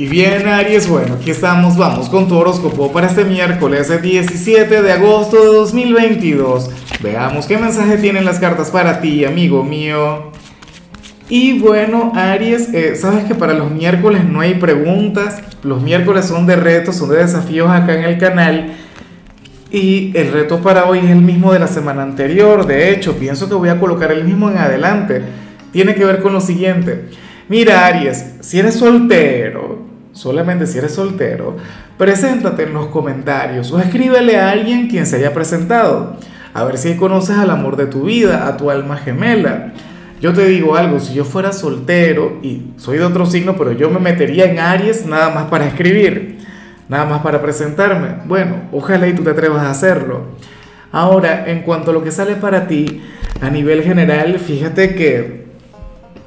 Y bien, Aries, bueno, aquí estamos, vamos con tu horóscopo para este miércoles 17 de agosto de 2022. Veamos qué mensaje tienen las cartas para ti, amigo mío. Y bueno, Aries, eh, sabes que para los miércoles no hay preguntas, los miércoles son de retos, son de desafíos acá en el canal. Y el reto para hoy es el mismo de la semana anterior, de hecho, pienso que voy a colocar el mismo en adelante. Tiene que ver con lo siguiente. Mira, Aries, si eres soltero, solamente si eres soltero, preséntate en los comentarios o escríbele a alguien quien se haya presentado. A ver si conoces al amor de tu vida, a tu alma gemela. Yo te digo algo, si yo fuera soltero y soy de otro signo, pero yo me metería en Aries nada más para escribir, nada más para presentarme. Bueno, ojalá y tú te atrevas a hacerlo. Ahora, en cuanto a lo que sale para ti, a nivel general, fíjate que,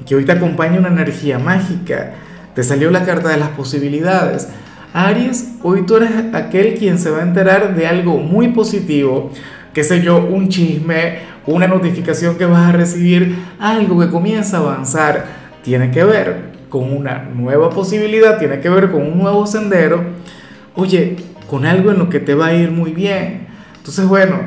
que hoy te acompaña una energía mágica te salió la carta de las posibilidades. Aries, hoy tú eres aquel quien se va a enterar de algo muy positivo, qué sé yo, un chisme, una notificación que vas a recibir, algo que comienza a avanzar, tiene que ver con una nueva posibilidad, tiene que ver con un nuevo sendero, oye, con algo en lo que te va a ir muy bien. Entonces, bueno,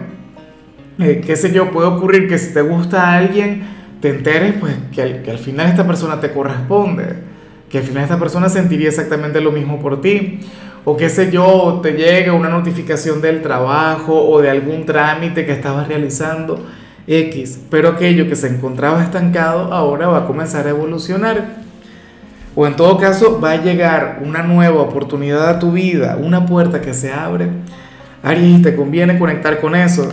eh, qué sé yo, puede ocurrir que si te gusta a alguien, te enteres pues que que al final esta persona te corresponde que al final esta persona sentiría exactamente lo mismo por ti. O qué sé yo, te llega una notificación del trabajo o de algún trámite que estabas realizando, X, pero aquello que se encontraba estancado ahora va a comenzar a evolucionar. O en todo caso va a llegar una nueva oportunidad a tu vida, una puerta que se abre. Aries, te conviene conectar con eso.